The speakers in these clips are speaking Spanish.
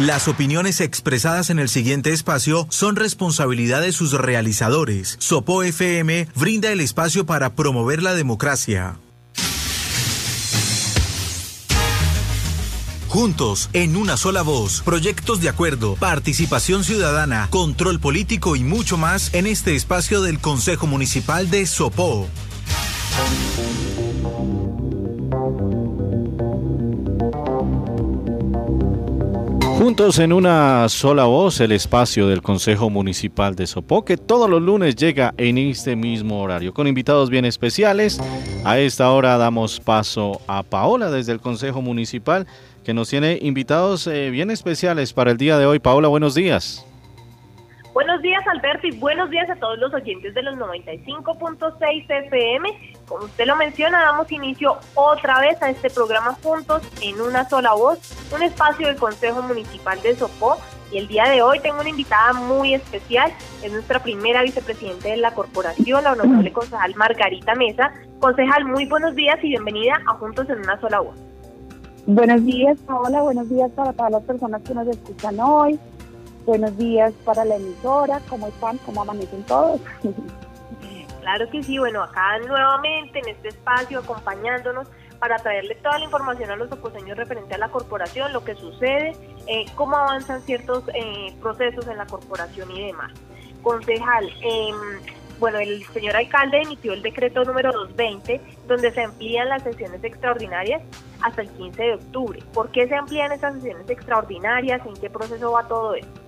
Las opiniones expresadas en el siguiente espacio son responsabilidad de sus realizadores. Sopo FM brinda el espacio para promover la democracia. Juntos, en una sola voz, proyectos de acuerdo, participación ciudadana, control político y mucho más en este espacio del Consejo Municipal de Sopó. Juntos en una sola voz, el espacio del Consejo Municipal de Sopó, que todos los lunes llega en este mismo horario, con invitados bien especiales. A esta hora damos paso a Paola desde el Consejo Municipal, que nos tiene invitados eh, bien especiales para el día de hoy. Paola, buenos días. Buenos días, Alberto, y buenos días a todos los oyentes de los 95.6 FM. Como usted lo menciona, damos inicio otra vez a este programa Juntos en una sola voz, un espacio del Consejo Municipal de Sopó. Y el día de hoy tengo una invitada muy especial, es nuestra primera vicepresidente de la corporación, la honorable concejal Margarita Mesa. Concejal, muy buenos días y bienvenida a Juntos en una sola voz. Buenos días, Paola, buenos días para todas las personas que nos escuchan hoy. Buenos días para la emisora, ¿cómo están? ¿Cómo amanecen todos? Claro que sí, bueno, acá nuevamente en este espacio acompañándonos para traerle toda la información a los oposeños referente a la corporación, lo que sucede, eh, cómo avanzan ciertos eh, procesos en la corporación y demás. Concejal, em, bueno, el señor alcalde emitió el decreto número 220, donde se amplían las sesiones extraordinarias hasta el 15 de octubre. ¿Por qué se amplían esas sesiones extraordinarias? ¿En qué proceso va todo esto?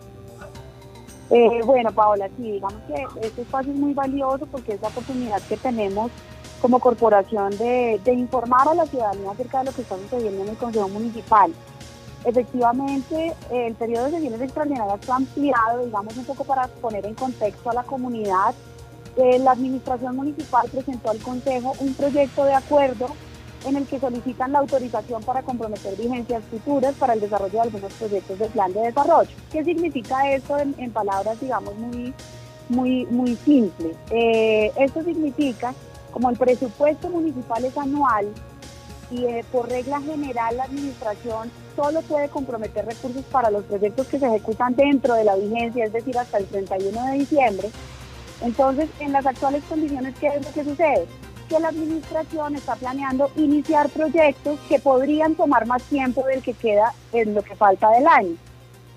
Eh, bueno, Paola, sí, digamos que este espacio es muy valioso porque es la oportunidad que tenemos como corporación de, informar a la ciudadanía acerca de lo que está sucediendo en el Consejo Municipal. Efectivamente, el periodo de sesiones extraordinarias fue ampliado, digamos, un poco para poner en contexto a la comunidad. Eh, la Administración Municipal presentó al Consejo un proyecto de acuerdo en el que solicitan la autorización para comprometer vigencias futuras para el desarrollo de algunos proyectos de plan de desarrollo. ¿Qué significa esto en, palabras, digamos, muy, muy, muy simples? Eh, esto significa, como el presupuesto municipal es anual y eh, por regla general la administración solo puede comprometer recursos para los proyectos que se ejecutan dentro de la vigencia, es decir, hasta el 31 de diciembre, entonces, en las actuales condiciones, ¿qué es lo que sucede? Que la administración está planeando iniciar proyectos que podrían tomar más tiempo del que queda en lo que falta del año.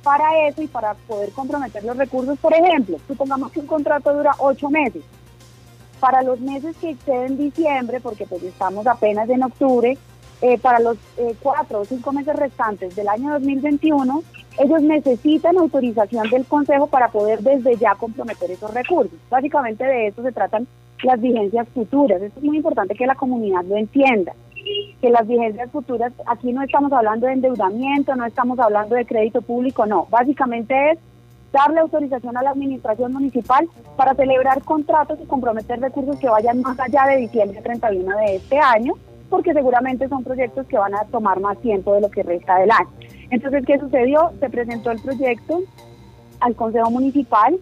Para eso y para poder comprometer los recursos, por ejemplo, supongamos que un contrato dura ocho meses. Para los meses que exceden diciembre, porque pues estamos apenas en octubre, eh, para los eh, cuatro o cinco meses restantes del año 2021, ellos necesitan autorización del Consejo para poder desde ya comprometer esos recursos. Básicamente de eso se tratan las vigencias futuras. es muy importante que la comunidad lo entienda. Que las vigencias futuras, aquí no estamos hablando de endeudamiento, no estamos hablando de crédito público, no. Básicamente es darle autorización a la administración municipal para celebrar contratos y comprometer recursos que vayan más allá de diciembre 31 de este año, porque seguramente son proyectos que van a tomar más tiempo de lo que resta del año. Entonces, ¿qué sucedió? Se presentó el proyecto al Consejo Municipal,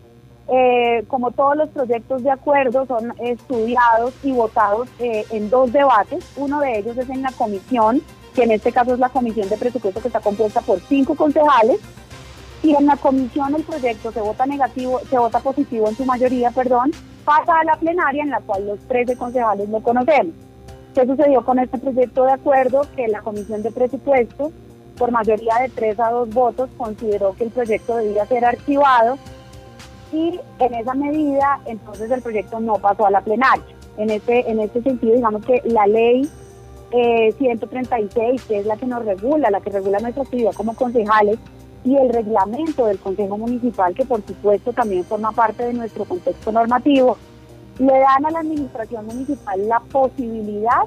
eh, como todos los proyectos de acuerdo, son estudiados y votados eh, en dos debates. Uno de ellos es en la comisión, que en este caso es la comisión de presupuesto que está compuesta por cinco concejales. Y en la comisión el proyecto se vota negativo, se vota positivo en su mayoría, perdón, pasa a la plenaria en la cual los 13 concejales lo conocemos. ¿Qué sucedió con este proyecto de acuerdo? Que la comisión de presupuesto, por mayoría de tres a dos votos, consideró que el proyecto debía ser archivado y en esa medida entonces el proyecto no pasó a la plenaria. En este, en este sentido, digamos que la ley 136, eh, que es la que nos regula, la que regula nuestra actividad como concejales, y el reglamento del Consejo Municipal, que por supuesto también forma parte de nuestro contexto normativo, le dan a la Administración Municipal la posibilidad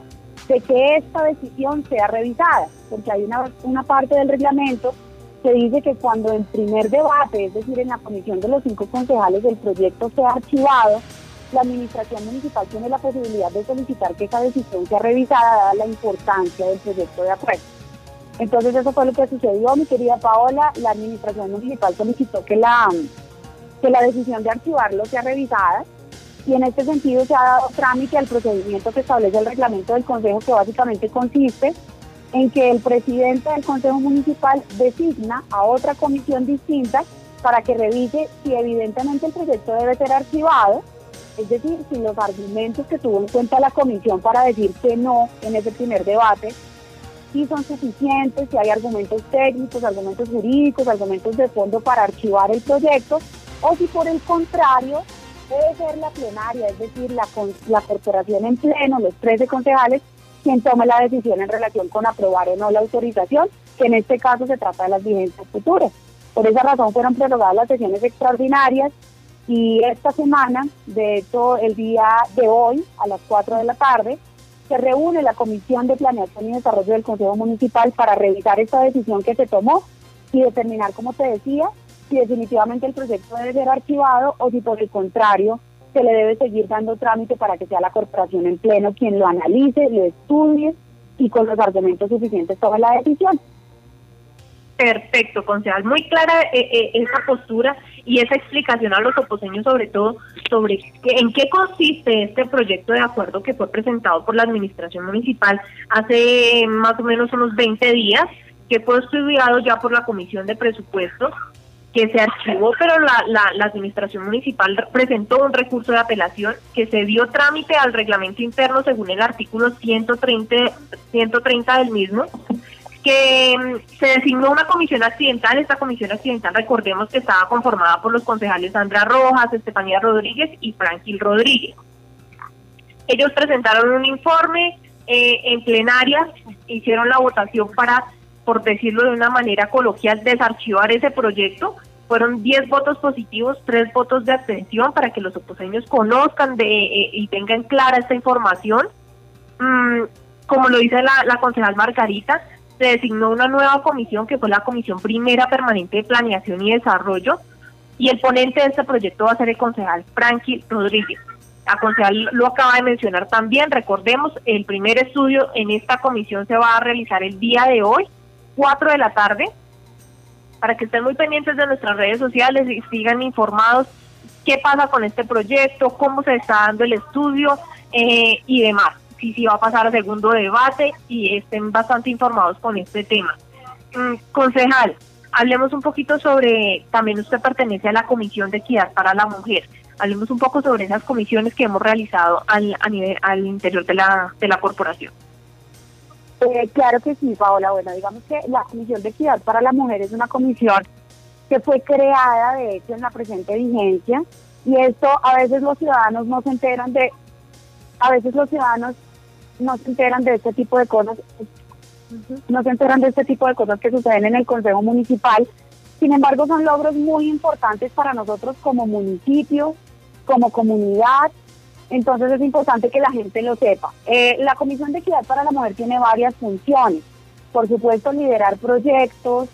de que esta decisión sea revisada, porque hay una, una parte del reglamento se dice que cuando en primer debate, es decir, en la comisión de los cinco concejales, el proyecto sea archivado, la administración municipal tiene la posibilidad de solicitar que esa decisión sea revisada, dada la importancia del proyecto de acuerdo. Entonces eso fue lo que sucedió, mi querida Paola, la administración municipal solicitó que la, que la decisión de archivarlo sea revisada y en este sentido se ha dado trámite al procedimiento que establece el reglamento del Consejo que básicamente consiste en que el presidente del Consejo Municipal designa a otra comisión distinta para que revise si evidentemente el proyecto debe ser archivado, es decir, si los argumentos que tuvo en cuenta la comisión para decir que no en ese primer debate, si son suficientes, si hay argumentos técnicos, argumentos jurídicos, argumentos de fondo para archivar el proyecto, o si por el contrario debe ser la plenaria, es decir, la, la corporación en pleno, los 13 concejales, quien tome la decisión en relación con aprobar o no la autorización, que en este caso se trata de las vigencias futuras. Por esa razón fueron prorrogadas las sesiones extraordinarias y esta semana, de hecho el día de hoy a las 4 de la tarde, se reúne la Comisión de Planeación y Desarrollo del Consejo Municipal para revisar esta decisión que se tomó y determinar, como te decía, si definitivamente el proyecto debe ser archivado o si por el contrario se le debe seguir dando trámite para que sea la corporación en pleno quien lo analice, lo estudie y con los argumentos suficientes tome la decisión. Perfecto, concejal. Muy clara eh, eh, esa postura y esa explicación a los oposeños sobre todo sobre en qué consiste este proyecto de acuerdo que fue presentado por la administración municipal hace más o menos unos 20 días, que fue estudiado ya por la Comisión de Presupuestos, que se archivó, pero la, la, administración municipal presentó un recurso de apelación que se dio trámite al reglamento interno según el artículo 130, 130 del mismo que mm, se designó una comisión accidental. Esta comisión accidental, recordemos que estaba conformada por los concejales Sandra Rojas, Estefanía Rodríguez y Franquil Rodríguez. Ellos presentaron un informe eh, en plenaria, hicieron la votación para, por decirlo de una manera coloquial, desarchivar ese proyecto. Fueron 10 votos positivos, 3 votos de abstención para que los oposeños conozcan de, eh, y tengan clara esta información. Mm, como lo dice la, la concejal Margarita, se designó una nueva comisión que fue la Comisión Primera Permanente de Planeación y Desarrollo y el ponente de este proyecto va a ser el concejal Frankie Rodríguez. La concejal lo acaba de mencionar también, recordemos, el primer estudio en esta comisión se va a realizar el día de hoy, 4 de la tarde, para que estén muy pendientes de nuestras redes sociales y sigan informados qué pasa con este proyecto, cómo se está dando el estudio eh, y demás si sí va a pasar a segundo debate y estén bastante informados con este tema. Mm, concejal, hablemos un poquito sobre, también usted pertenece a la Comisión de Equidad para la Mujer. Hablemos un poco sobre esas comisiones que hemos realizado al, a nivel, al interior de la, de la corporación. Eh, claro que sí, Paola. Bueno, digamos que la Comisión de Equidad para la Mujer es una comisión que fue creada, de hecho, en la presente vigencia. Y esto a veces los ciudadanos no se enteran de, a veces los ciudadanos no se enteran de este tipo de cosas, no se enteran de este tipo de cosas que suceden en el Consejo Municipal. Sin embargo, son logros muy importantes para nosotros como municipio, como comunidad. Entonces es importante que la gente lo sepa. Eh, la Comisión de Equidad para la Mujer tiene varias funciones. Por supuesto, liderar proyectos,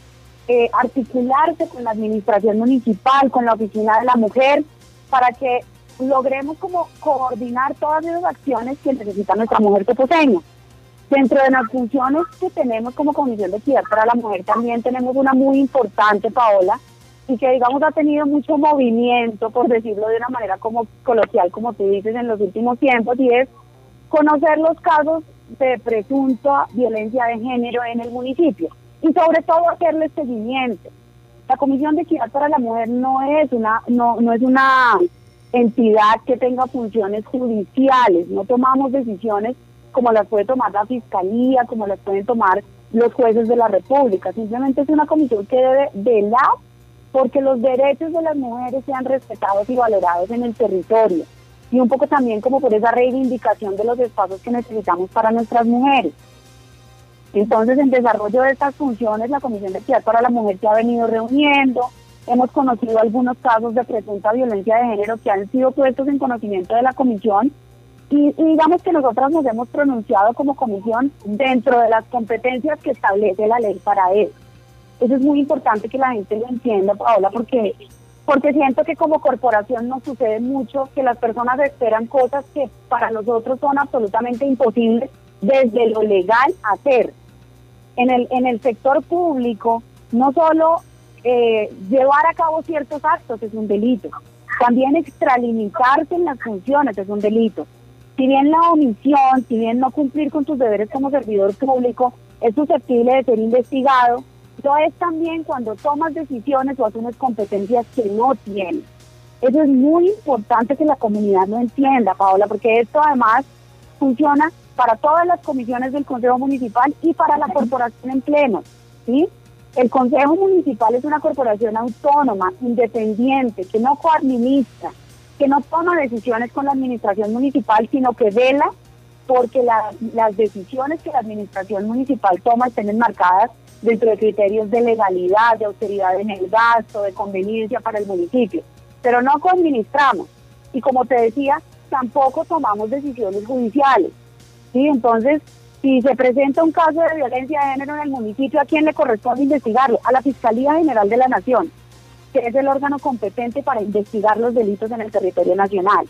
eh, articularse con la administración municipal, con la oficina de la mujer, para que logremos como coordinar todas esas acciones que necesita nuestra mujer coposeña. Dentro de las funciones que tenemos como Comisión de Equidad para la Mujer también tenemos una muy importante, Paola, y que digamos ha tenido mucho movimiento, por decirlo de una manera como coloquial, como tú dices, en los últimos tiempos, y es conocer los casos de presunta violencia de género en el municipio y sobre todo hacerle seguimiento. La Comisión de Equidad para la Mujer no es una no no es una entidad que tenga funciones judiciales, no tomamos decisiones como las puede tomar la Fiscalía, como las pueden tomar los jueces de la República, simplemente es una comisión que debe velar porque los derechos de las mujeres sean respetados y valorados en el territorio y un poco también como por esa reivindicación de los espacios que necesitamos para nuestras mujeres. Entonces, en desarrollo de estas funciones, la Comisión de Equidad para la Mujer se ha venido reuniendo, Hemos conocido algunos casos de presunta violencia de género que han sido puestos en conocimiento de la comisión y, digamos que nosotras nos hemos pronunciado como comisión dentro de las competencias que establece la ley para eso. Eso es muy importante que la gente lo entienda, Paola, porque porque siento que como corporación nos sucede mucho que las personas esperan cosas que para nosotros son absolutamente imposibles desde lo legal hacer. En el, en el sector público, no solo eh, llevar a cabo ciertos actos es un delito. También extralimitarse en las funciones es un delito. Si bien la omisión, si bien no cumplir con tus deberes como servidor público es susceptible de ser investigado, lo es también cuando tomas decisiones o asumes competencias que no tienes. Eso es muy importante que la comunidad lo entienda, Paola, porque esto además funciona para todas las comisiones del Consejo Municipal y para la corporación en pleno. ¿sí? El Consejo Municipal es una corporación autónoma, independiente, que no coadministra, que no toma decisiones con la administración municipal, sino que vela porque las decisiones que la administración municipal toma estén enmarcadas dentro de criterios de legalidad, de austeridad en el gasto, de conveniencia para el municipio. Pero no coadministramos. Y como te decía, tampoco tomamos decisiones judiciales. ¿sí? Entonces, si se presenta un caso de violencia de género en el municipio, ¿a quién le corresponde investigarlo? A la Fiscalía General de la Nación, que es el órgano competente para investigar los delitos en el territorio nacional.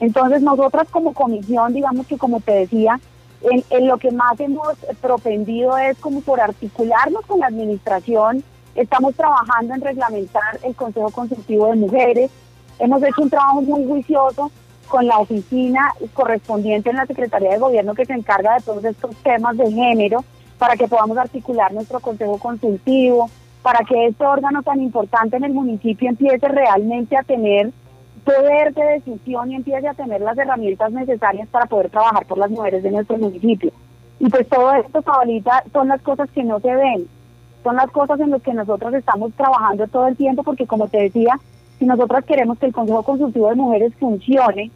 Entonces, nosotras como comisión, digamos que como te decía, en, lo que más hemos propendido es como por articularnos con la administración, estamos trabajando en reglamentar el Consejo Consultivo de Mujeres, hemos hecho un trabajo muy juicioso con la oficina correspondiente en la Secretaría de Gobierno que se encarga de todos estos temas de género para que podamos articular nuestro consejo consultivo, para que este órgano tan importante en el municipio empiece realmente a tener poder de decisión y empiece a tener las herramientas necesarias para poder trabajar por las mujeres de nuestro municipio. Y pues todo esto, Paolita, son las cosas que no se ven, son las cosas en las que nosotros estamos trabajando todo el tiempo, porque como te decía, si nosotros queremos que el Consejo Consultivo de Mujeres funcione,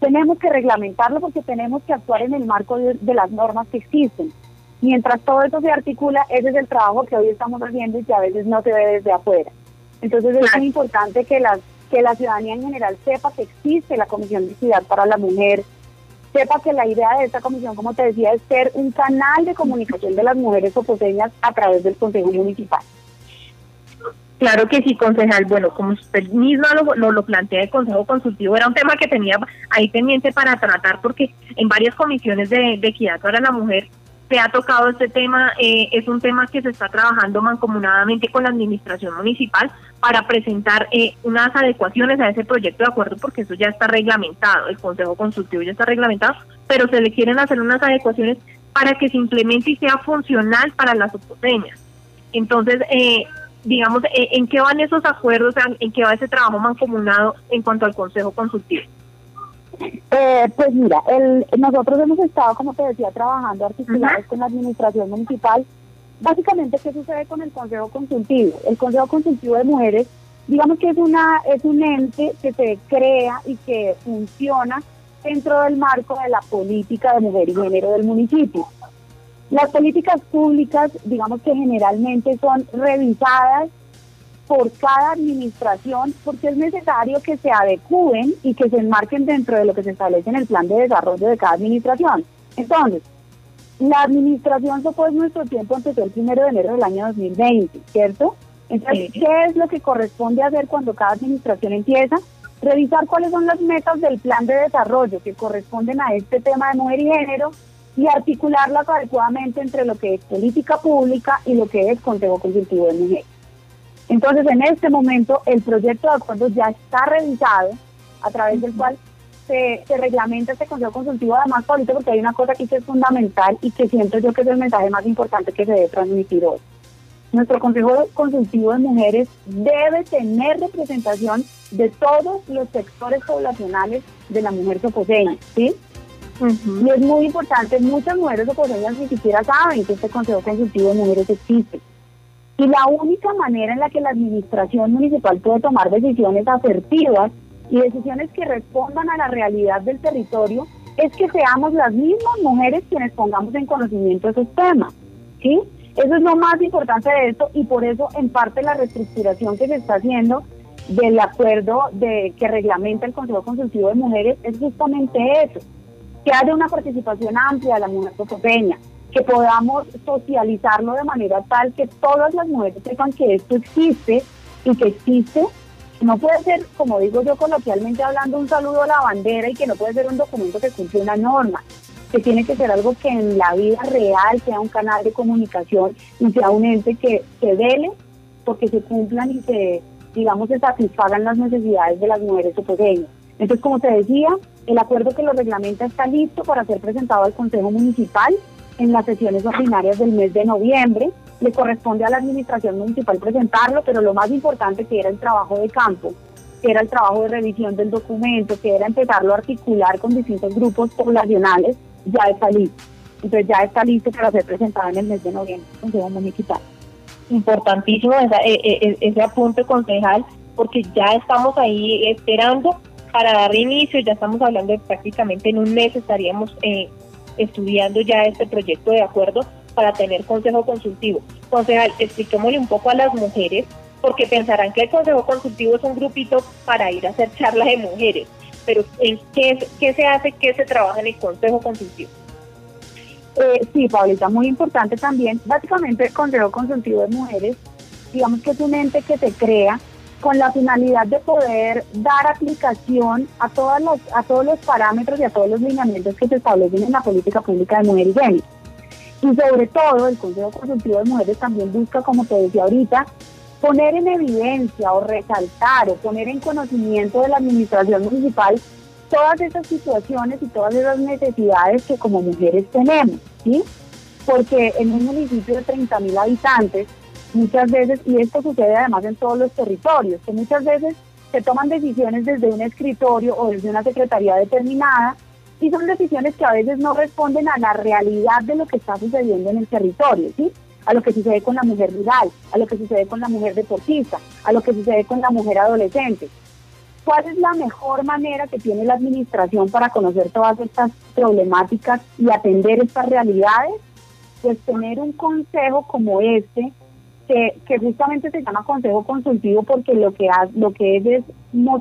tenemos que reglamentarlo porque tenemos que actuar en el marco de, las normas que existen. Mientras todo eso se articula, ese es el trabajo que hoy estamos haciendo y que a veces no se ve desde afuera. Entonces es muy importante que las que la ciudadanía en general sepa que existe la Comisión de Ciudad para la Mujer, sepa que la idea de esta comisión, como te decía, es ser un canal de comunicación de las mujeres oposeñas a través del Consejo Municipal. Claro que sí, concejal. Bueno, como usted misma lo, lo, plantea el Consejo Consultivo, era un tema que tenía ahí pendiente para tratar porque en varias comisiones de equidad para la mujer se ha tocado este tema, eh, es un tema que se está trabajando mancomunadamente con la administración municipal para presentar eh, unas adecuaciones a ese proyecto de acuerdo porque eso ya está reglamentado, el Consejo Consultivo ya está reglamentado, pero se le quieren hacer unas adecuaciones para que se implemente y sea funcional para las oposeñas. Entonces, eh, digamos, ¿en qué van esos acuerdos, en qué va ese trabajo mancomunado en cuanto al Consejo Consultivo? Eh, pues mira, el, nosotros hemos estado, como te decía, trabajando articulados con la administración municipal. Básicamente, ¿qué sucede con el Consejo Consultivo? El Consejo Consultivo de Mujeres, digamos que es, una, es un ente que se crea y que funciona dentro del marco de la política de mujer y género del municipio. Las políticas públicas, digamos que generalmente son revisadas por cada administración porque es necesario que se adecúen y que se enmarquen dentro de lo que se establece en el plan de desarrollo de cada administración. Entonces, la administración es nuestro tiempo empezó el primero de enero del año 2020, ¿cierto? Entonces, ¿qué es lo que corresponde hacer cuando cada administración empieza? Revisar cuáles son las metas del plan de desarrollo que corresponden a este tema de mujer y género y articularlas adecuadamente entre lo que es política pública y lo que es Consejo Consultivo de Mujeres. Entonces, en este momento, el proyecto de acuerdo ya está revisado, a través del cual se, reglamenta este consejo consultivo, además, ahorita porque hay una cosa aquí que es fundamental y que siento yo que es el mensaje más importante que se debe transmitir hoy. Nuestro Consejo Consultivo de Mujeres debe tener representación de todos los sectores poblacionales de la mujer soposeña, ¿sí? Y es muy importante, muchas mujeres soposeñas ni siquiera saben que este Consejo Consultivo de Mujeres existe. Y la única manera en la que la administración municipal puede tomar decisiones asertivas y decisiones que respondan a la realidad del territorio es que seamos las mismas mujeres quienes pongamos en conocimiento esos temas. ¿sí? Eso es lo más importante de esto y por eso en parte la reestructuración que se está haciendo del acuerdo de que reglamenta el Consejo Consultivo de Mujeres es justamente eso, que haya una participación amplia de la mujer cocopeña, que podamos socializarlo de manera tal que todas las mujeres sepan que esto existe y que existe. No puede ser, como digo yo coloquialmente hablando, un saludo a la bandera y que no puede ser un documento que cumple una norma, que tiene que ser algo que en la vida real sea un canal de comunicación y sea un ente que se vele porque se cumplan y se, digamos, se satisfagan las necesidades de las mujeres pequeñas. Entonces, como te decía, el acuerdo que lo reglamenta está listo para ser presentado al Consejo Municipal en las sesiones ordinarias del mes de noviembre. Le corresponde a la administración municipal presentarlo, pero lo más importante que era el trabajo de campo, que era el trabajo de revisión del documento, que era empezarlo a articular con distintos grupos poblacionales, ya está listo. Entonces ya está listo para ser presentado en el mes de noviembre, Consejo Municipal. Importantísimo e, e, ese apunte, concejal, porque ya estamos ahí esperando para dar inicio, ya estamos hablando de prácticamente en un mes estaríamos eh, estudiando ya este proyecto de acuerdo para tener consejo consultivo. Concejal, expliquémosle un poco a las mujeres, porque pensarán que el consejo consultivo es un grupito para ir a hacer charlas de mujeres, pero ¿en qué, qué se hace, qué se trabaja en el consejo consultivo? Eh, sí, Paulita, muy importante también. Básicamente el Consejo Consultivo de Mujeres, digamos que es un ente que se crea con la finalidad de poder dar aplicación a, todas las, a todos los parámetros y a todos los lineamientos que se establecen en la política pública de mujer y género. Y sobre todo, el Consejo Consultivo de Mujeres también busca, como te decía ahorita, poner en evidencia o resaltar o poner en conocimiento de la administración municipal todas esas situaciones y todas esas necesidades que como mujeres tenemos, ¿sí? Porque en un municipio de 30 mil habitantes, muchas veces, y esto sucede además en todos los territorios, que muchas veces se toman decisiones desde un escritorio o desde una secretaría determinada y son decisiones que a veces no responden a la realidad de lo que está sucediendo en el territorio, ¿sí? A lo que sucede con la mujer rural, a lo que sucede con la mujer deportista, a lo que sucede con la mujer adolescente. ¿Cuál es la mejor manera que tiene la administración para conocer todas estas problemáticas y atender estas realidades? Pues tener un consejo como este que, justamente se llama consejo consultivo porque lo que, lo que es, es,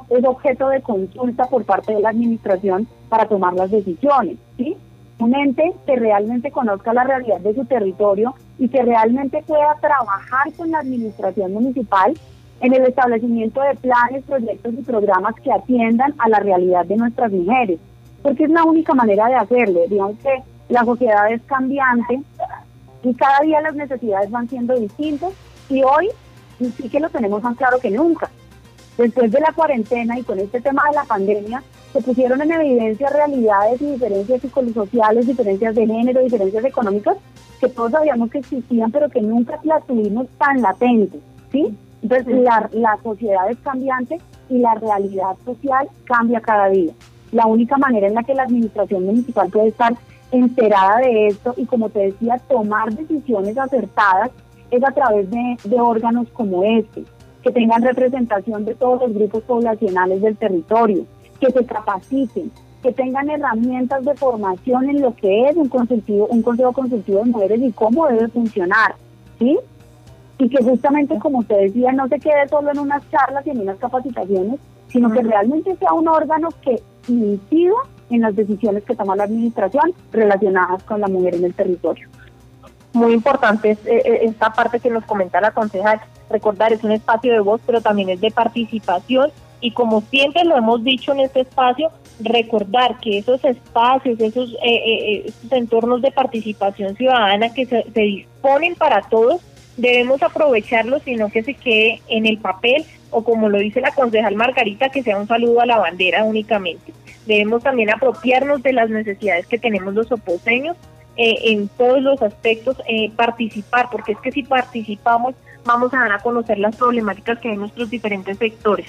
es objeto de consulta por parte de la administración para tomar las decisiones. ¿sí? Un ente que realmente conozca la realidad de su territorio y que realmente pueda trabajar con la administración municipal en el establecimiento de planes, proyectos y programas que atiendan a la realidad de nuestras mujeres, porque es la única manera de hacerlo. Digamos que la sociedad es cambiante, y cada día las necesidades van siendo distintas y hoy sí que lo tenemos más claro que nunca. Después de la cuarentena y con este tema de la pandemia, se pusieron en evidencia realidades y diferencias psicosociales, diferencias de género, diferencias económicas, que todos sabíamos que existían, pero que nunca las tuvimos tan latentes, ¿sí? Entonces, la, la sociedad es cambiante y la realidad social cambia cada día. La única manera en la que la administración municipal puede estar enterada de esto y como te decía, tomar decisiones acertadas es a través de, órganos como este, que tengan representación de todos los grupos poblacionales del territorio, que se capaciten, que tengan herramientas de formación en lo que es un, consultivo, un consejo consultivo de mujeres y cómo debe funcionar, ¿sí? Y que justamente, como te decía, no se quede solo en unas charlas y en unas capacitaciones, sino que realmente sea un órgano que incida en las decisiones que toma la administración relacionadas con la mujer en el territorio. Muy importante es, eh, eh, esta parte que nos comenta la concejal. Recordar, es un espacio de voz, pero también es de participación y como siempre lo hemos dicho en este espacio, recordar que esos espacios, esos, eh, entornos de participación ciudadana que se, se, disponen para todos, debemos aprovecharlos, sino que se quede en el papel o como lo dice la concejal Margarita, que sea un saludo a la bandera únicamente. Debemos también apropiarnos de las necesidades que tenemos los oposeños eh, en todos los aspectos, eh, participar, porque es que si participamos vamos a dar a conocer las problemáticas que hay en nuestros diferentes sectores.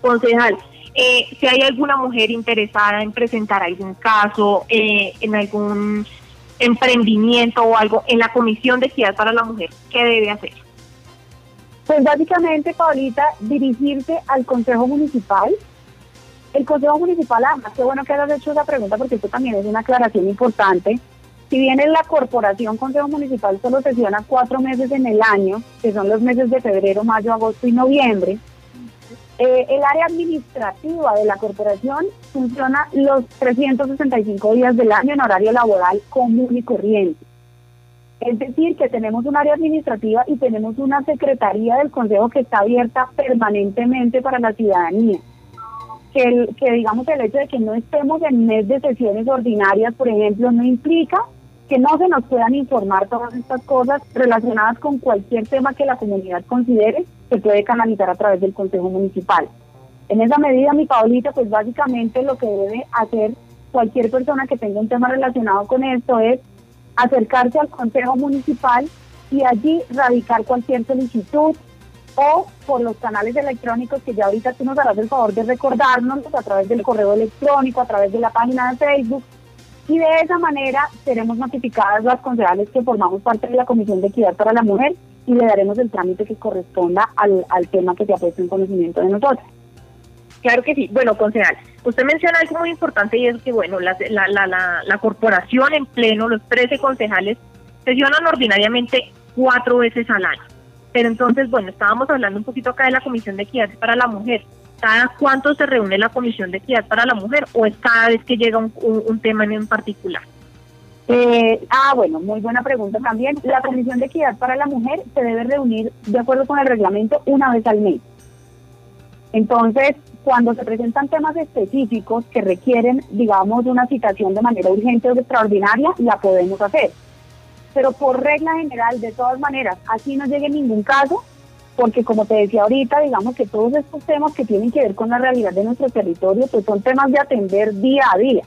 Concejal, eh, si hay alguna mujer interesada en presentar algún caso, en algún emprendimiento o algo en la Comisión de Equidad para la Mujer, ¿qué debe hacer? Pues básicamente, Paulita, dirigirse al Consejo Municipal, el Consejo Municipal, además, qué bueno que hayas hecho esa pregunta porque esto también es una aclaración importante. Si bien en la corporación Consejo Municipal solo sesiona cuatro meses en el año, que son los meses de febrero, mayo, agosto y noviembre, eh, el área administrativa de la corporación funciona los 365 días del año en horario laboral común y corriente. Es decir, que tenemos un área administrativa y tenemos una secretaría del Consejo que está abierta permanentemente para la ciudadanía que, digamos el hecho de que no estemos en mes de sesiones ordinarias, por ejemplo, no implica que no se nos puedan informar todas estas cosas relacionadas con cualquier tema que la comunidad considere que puede canalizar a través del Consejo Municipal. En esa medida, mi Paulita, pues básicamente lo que debe hacer cualquier persona que tenga un tema relacionado con esto es acercarse al Consejo Municipal y allí radicar cualquier solicitud o por los canales electrónicos que ya ahorita tú nos harás el favor de recordarnos a través del correo electrónico, a través de la página de Facebook. Y de esa manera seremos notificadas las concejales que formamos parte de la Comisión de Equidad para la Mujer y le daremos el trámite que corresponda al, al tema que se ha puesto en conocimiento de nosotros. Claro que sí. Bueno, concejal, usted menciona algo muy importante y es que, bueno, la, la, la, la corporación en pleno, los 13 concejales, sesionan ordinariamente cuatro veces al año. Pero entonces, bueno, estábamos hablando un poquito acá de la Comisión de Equidad para la Mujer. ¿Cada cuánto se reúne la Comisión de Equidad para la Mujer o es cada vez que llega un, un, tema en particular? Eh, ah, bueno, muy buena pregunta también. La Comisión de Equidad para la Mujer se debe reunir de acuerdo con el reglamento una vez al mes. Entonces, cuando se presentan temas específicos que requieren, digamos, una citación de manera urgente o extraordinaria, la podemos hacer pero por regla general, de todas maneras, así no llegue ningún caso, porque como te decía ahorita, digamos que todos estos temas que tienen que ver con la realidad de nuestro territorio, pues son temas de atender día a día.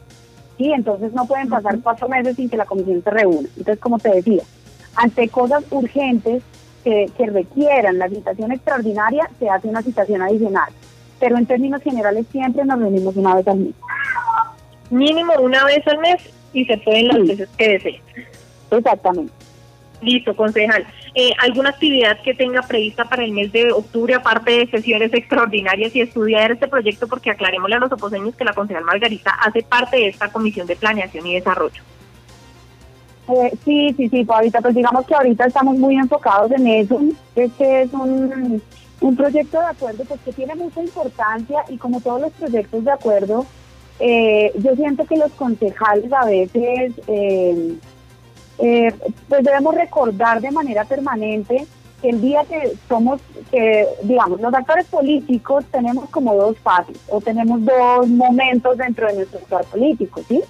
Y entonces no pueden pasar cuatro meses sin que la comisión se reúna. Entonces, como te decía, ante cosas urgentes que, que requieran la citación extraordinaria, se hace una citación adicional. Pero en términos generales siempre nos reunimos una vez al mes. Mínimo una vez al mes y se pueden las veces que deseen. Exactamente. Listo, concejal. Eh, ¿Alguna actividad que tenga prevista para el mes de octubre, aparte de sesiones extraordinarias y estudiar este proyecto? Porque aclarémosle a los oposeños que la concejal Margarita hace parte de esta comisión de planeación y desarrollo. Eh, sí, sí, sí, ahorita pues digamos que ahorita estamos muy enfocados en eso. Este es un, un proyecto de acuerdo pues que tiene mucha importancia y como todos los proyectos de acuerdo, eh, yo siento que los concejales a veces... Eh, pues debemos recordar de manera permanente que el día que somos, que digamos, los actores políticos tenemos como dos fases o tenemos dos momentos dentro de nuestro actor político, ¿sí?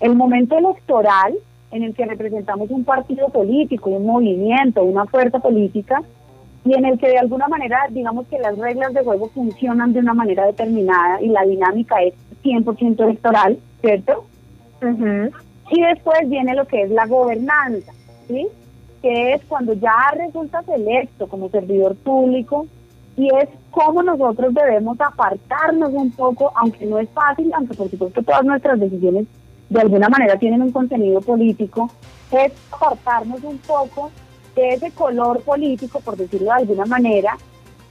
El momento electoral, en el que representamos un partido político, un movimiento, una fuerza política, y en el que de alguna manera, digamos que las reglas de juego funcionan de una manera determinada y la dinámica es 100% electoral, ¿cierto? Y después viene lo que es la gobernanza, ¿sí? que es cuando ya resultas electo como servidor público y es cómo nosotros debemos apartarnos un poco, aunque no es fácil, aunque por supuesto todas nuestras decisiones de alguna manera tienen un contenido político, es apartarnos un poco de ese color político, por decirlo de alguna manera,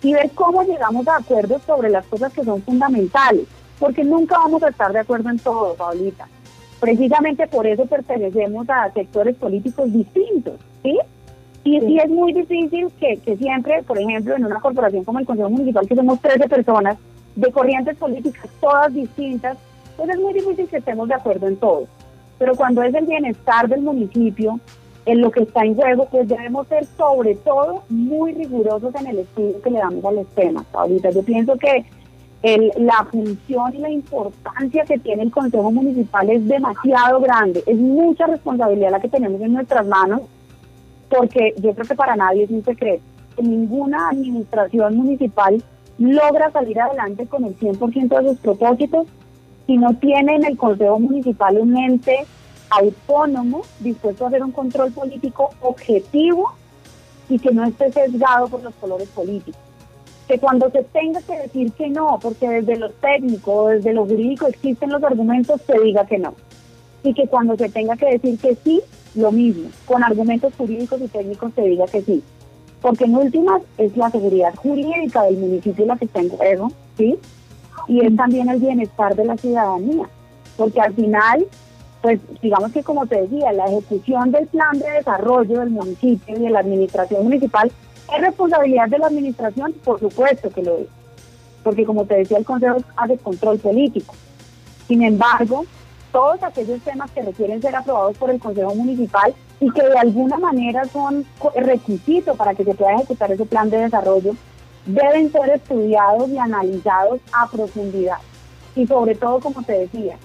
y ver cómo llegamos a acuerdos sobre las cosas que son fundamentales, porque nunca vamos a estar de acuerdo en todo, Paulita. Precisamente por eso pertenecemos a sectores políticos distintos, ¿sí? Y, es muy difícil que, siempre, por ejemplo, en una corporación como el Consejo Municipal, que somos 13 personas de corrientes políticas todas distintas, pues es muy difícil que estemos de acuerdo en todo. Pero cuando es el bienestar del municipio, en lo que está en juego, pues debemos ser sobre todo muy rigurosos en el estudio que le damos a los temas. Ahorita yo pienso que la función y la importancia que tiene el Consejo Municipal es demasiado grande, es mucha responsabilidad la que tenemos en nuestras manos, porque yo creo que para nadie es un secreto. Ninguna administración municipal logra salir adelante con el 100% de sus propósitos si no tiene en el Consejo Municipal un ente autónomo, dispuesto a hacer un control político objetivo y que no esté sesgado por los colores políticos que cuando se tenga que decir que no, porque desde lo técnico o desde lo jurídico existen los argumentos, se diga que no. Y que cuando se tenga que decir que sí, lo mismo, con argumentos jurídicos y técnicos se diga que sí. Porque en últimas es la seguridad jurídica del municipio la que está en juego, ¿sí? Y es también el bienestar de la ciudadanía. Porque al final, pues digamos que como te decía, la ejecución del plan de desarrollo del municipio y de la administración municipal ¿Es responsabilidad de la administración? Por supuesto que lo es, porque como te decía, el Consejo hace control político. Sin embargo, todos aquellos temas que requieren ser aprobados por el Consejo Municipal y que de alguna manera son requisitos para que se pueda ejecutar ese plan de desarrollo, deben ser estudiados y analizados a profundidad. Y sobre todo, como te decía,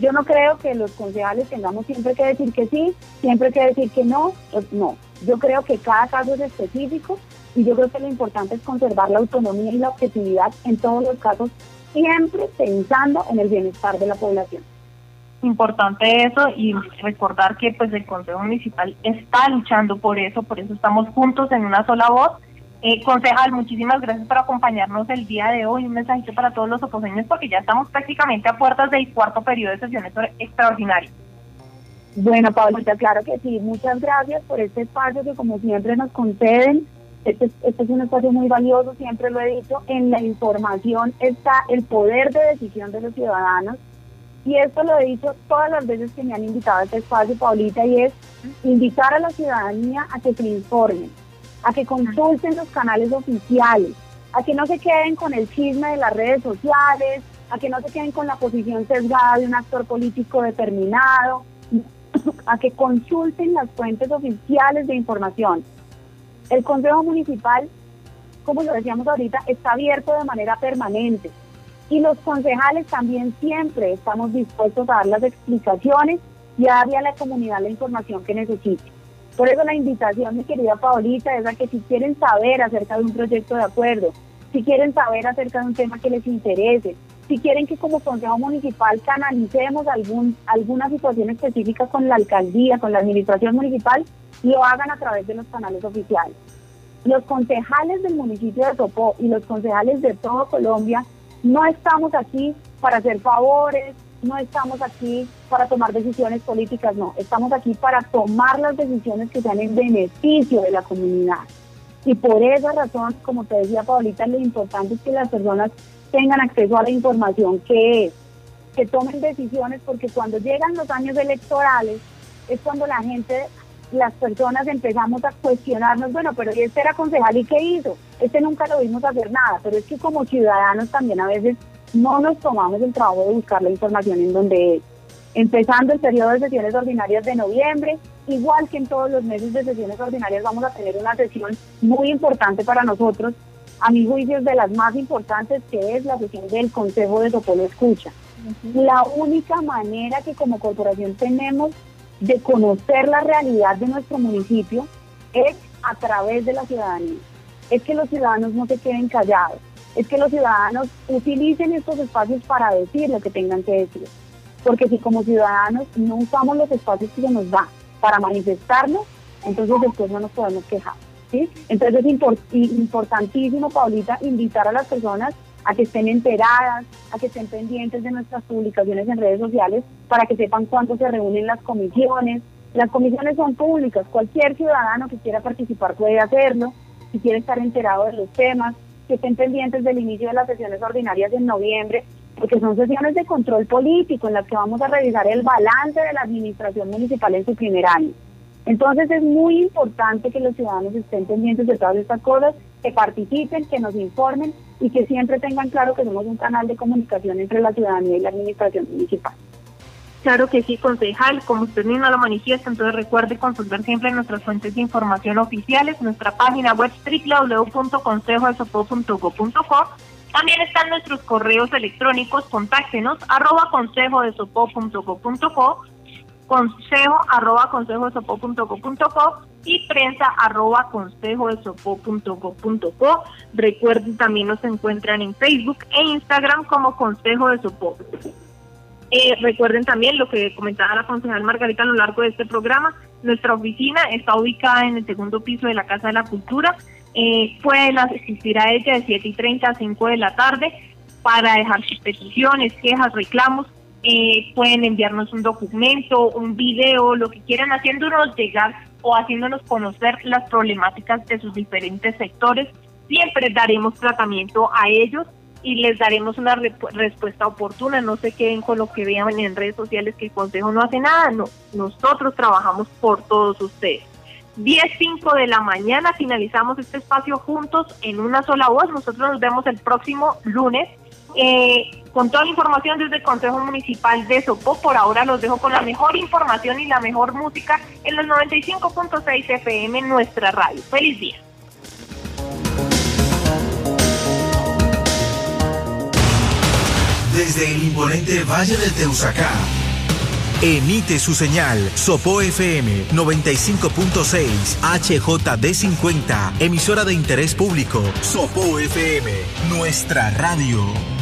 yo no creo que los concejales tengamos siempre que decir que sí, siempre que decir que no, pues no. Yo creo que cada caso es específico y yo creo que lo importante es conservar la autonomía y la objetividad en todos los casos, siempre pensando en el bienestar de la población. importante eso y recordar que pues el Consejo Municipal está luchando por eso, por eso estamos juntos en una sola voz. Eh, concejal, muchísimas gracias por acompañarnos el día de hoy. Un mensajito para todos los oposeños porque ya estamos prácticamente a puertas del cuarto periodo de sesiones extraordinarias. Bueno, Paulita, claro que sí. Muchas gracias por este espacio que como siempre nos conceden. Este, este es un espacio muy valioso, siempre lo he dicho. En la información está el poder de decisión de los ciudadanos y esto lo he dicho todas las veces que me han invitado a este espacio, Paulita, y es invitar a la ciudadanía a que se informen, a que consulten los canales oficiales, a que no se queden con el chisme de las redes sociales, a que no se queden con la posición sesgada de un actor político determinado, a que consulten las fuentes oficiales de información. El Consejo Municipal, como lo decíamos ahorita, está abierto de manera permanente. Y los concejales también siempre estamos dispuestos a dar las explicaciones y a darle a la comunidad la información que necesite. Por eso la invitación, mi querida Paulita, es a que si quieren saber acerca de un proyecto de acuerdo, si quieren saber acerca de un tema que les interese, si quieren que como Consejo Municipal canalicemos algún, alguna situación específica con la alcaldía, con la administración municipal, lo hagan a través de los canales oficiales. Los concejales del municipio de Sopó y los concejales de todo Colombia no estamos aquí para hacer favores, no estamos aquí para tomar decisiones políticas, no, estamos aquí para tomar las decisiones que sean en beneficio de la comunidad. Y por esa razón, como te decía Paulita, lo importante es que las personas tengan acceso a la información que es, que tomen decisiones, porque cuando llegan los años electorales es cuando la gente las personas empezamos a cuestionarnos, bueno, pero este era concejal y qué hizo? Este nunca lo vimos hacer nada, pero es que como ciudadanos también a veces no nos tomamos el trabajo de buscar la información en donde es. Empezando el periodo de sesiones ordinarias de noviembre, igual que en todos los meses de sesiones ordinarias vamos a tener una sesión muy importante para nosotros, a mi juicio es de las más importantes, que es la sesión del Consejo de Sopolo Escucha. La única manera que como corporación tenemos de conocer la realidad de nuestro municipio es a través de la ciudadanía. Es que los ciudadanos no se queden callados, es que los ciudadanos utilicen estos espacios para decir lo que tengan que decir. Porque si como ciudadanos no usamos los espacios que se nos da para manifestarnos, entonces después no nos podemos quejar. ¿Sí? Entonces es importantísimo, Paulita, invitar a las personas a que estén enteradas, a que estén pendientes de nuestras publicaciones en redes sociales para que sepan cuándo se reúnen las comisiones. Las comisiones son públicas, cualquier ciudadano que quiera participar puede hacerlo, si quiere estar enterado de los temas, que estén pendientes del inicio de las sesiones ordinarias en noviembre, porque son sesiones de control político en las que vamos a revisar el balance de la administración municipal en su primer año. Entonces es muy importante que los ciudadanos estén pendientes de todas estas cosas, que participen, que nos informen y que siempre tengan claro que somos un canal de comunicación entre la ciudadanía y la administración municipal. Claro que sí, concejal, como usted mismo lo manifiesta, entonces recuerde consultar siempre nuestras fuentes de información oficiales, nuestra página web www.consejodesopo.go.co. También están nuestros correos electrónicos, contáctenos, arroba consejo de consejo arroba consejo de y prensa arroba consejo de Recuerden también nos encuentran en Facebook e Instagram como Consejo de Sopó. Eh, recuerden también lo que comentaba la concejal Margarita a lo largo de este programa. Nuestra oficina está ubicada en el segundo piso de la Casa de la Cultura. Eh, pueden asistir a ella de 7 y 30 a 5 de la tarde para dejar sus peticiones, quejas, reclamos eh, pueden enviarnos un documento, un video, lo que quieran, haciéndonos llegar o haciéndonos conocer las problemáticas de sus diferentes sectores. Siempre daremos tratamiento a ellos y les daremos una respuesta oportuna. No se queden con lo que vean en redes sociales que el Consejo no hace nada. No, nosotros trabajamos por todos ustedes. 10.05 de la mañana finalizamos este espacio juntos en una sola voz. Nosotros nos vemos el próximo lunes eh, con toda la información desde el Consejo Municipal de Sopó. Por ahora los dejo con la mejor información y la mejor música en los 95.6 FM nuestra radio. Feliz día. Desde el imponente Valle del Teusaca. Emite su señal Sopo FM 95.6 HD50, emisora de interés público. Sopo FM, nuestra radio.